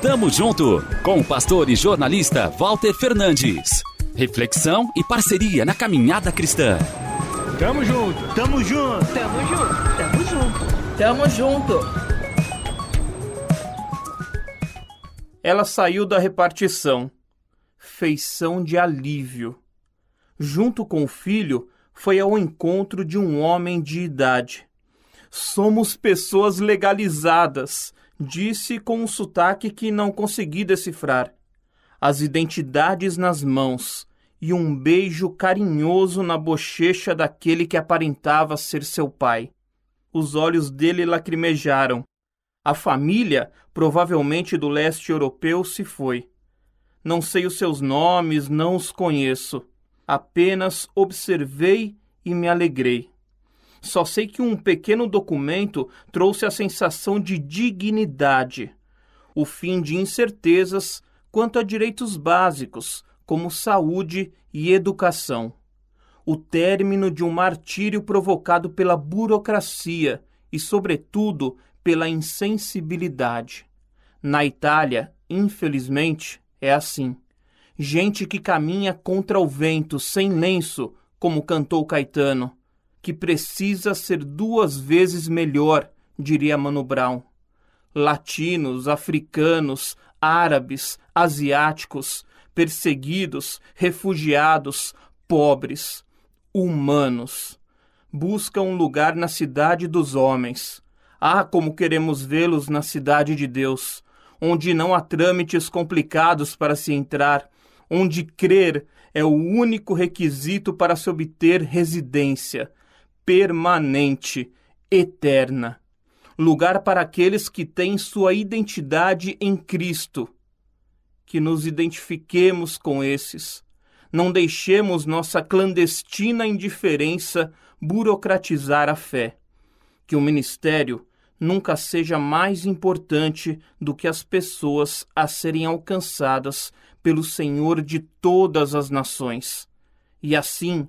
Tamo junto com o pastor e jornalista Walter Fernandes. Reflexão e parceria na caminhada cristã. Tamo junto, tamo junto, tamo junto, tamo junto, tamo junto. Ela saiu da repartição. Feição de alívio. Junto com o filho, foi ao encontro de um homem de idade. Somos pessoas legalizadas, disse com um sotaque que não consegui decifrar. As identidades nas mãos e um beijo carinhoso na bochecha daquele que aparentava ser seu pai. Os olhos dele lacrimejaram. A família, provavelmente do leste europeu, se foi. Não sei os seus nomes, não os conheço. Apenas observei e me alegrei. Só sei que um pequeno documento trouxe a sensação de dignidade, o fim de incertezas quanto a direitos básicos, como saúde e educação, o término de um martírio provocado pela burocracia e, sobretudo, pela insensibilidade. Na Itália, infelizmente, é assim. Gente que caminha contra o vento, sem lenço, como cantou Caetano, que precisa ser duas vezes melhor, diria Mano Brown. Latinos, africanos, árabes, asiáticos, perseguidos, refugiados, pobres, humanos. Buscam um lugar na cidade dos homens. Ah, como queremos vê-los na cidade de Deus, onde não há trâmites complicados para se entrar, onde crer é o único requisito para se obter residência permanente, eterna. Lugar para aqueles que têm sua identidade em Cristo. Que nos identifiquemos com esses. Não deixemos nossa clandestina indiferença burocratizar a fé. Que o ministério nunca seja mais importante do que as pessoas a serem alcançadas pelo Senhor de todas as nações. E assim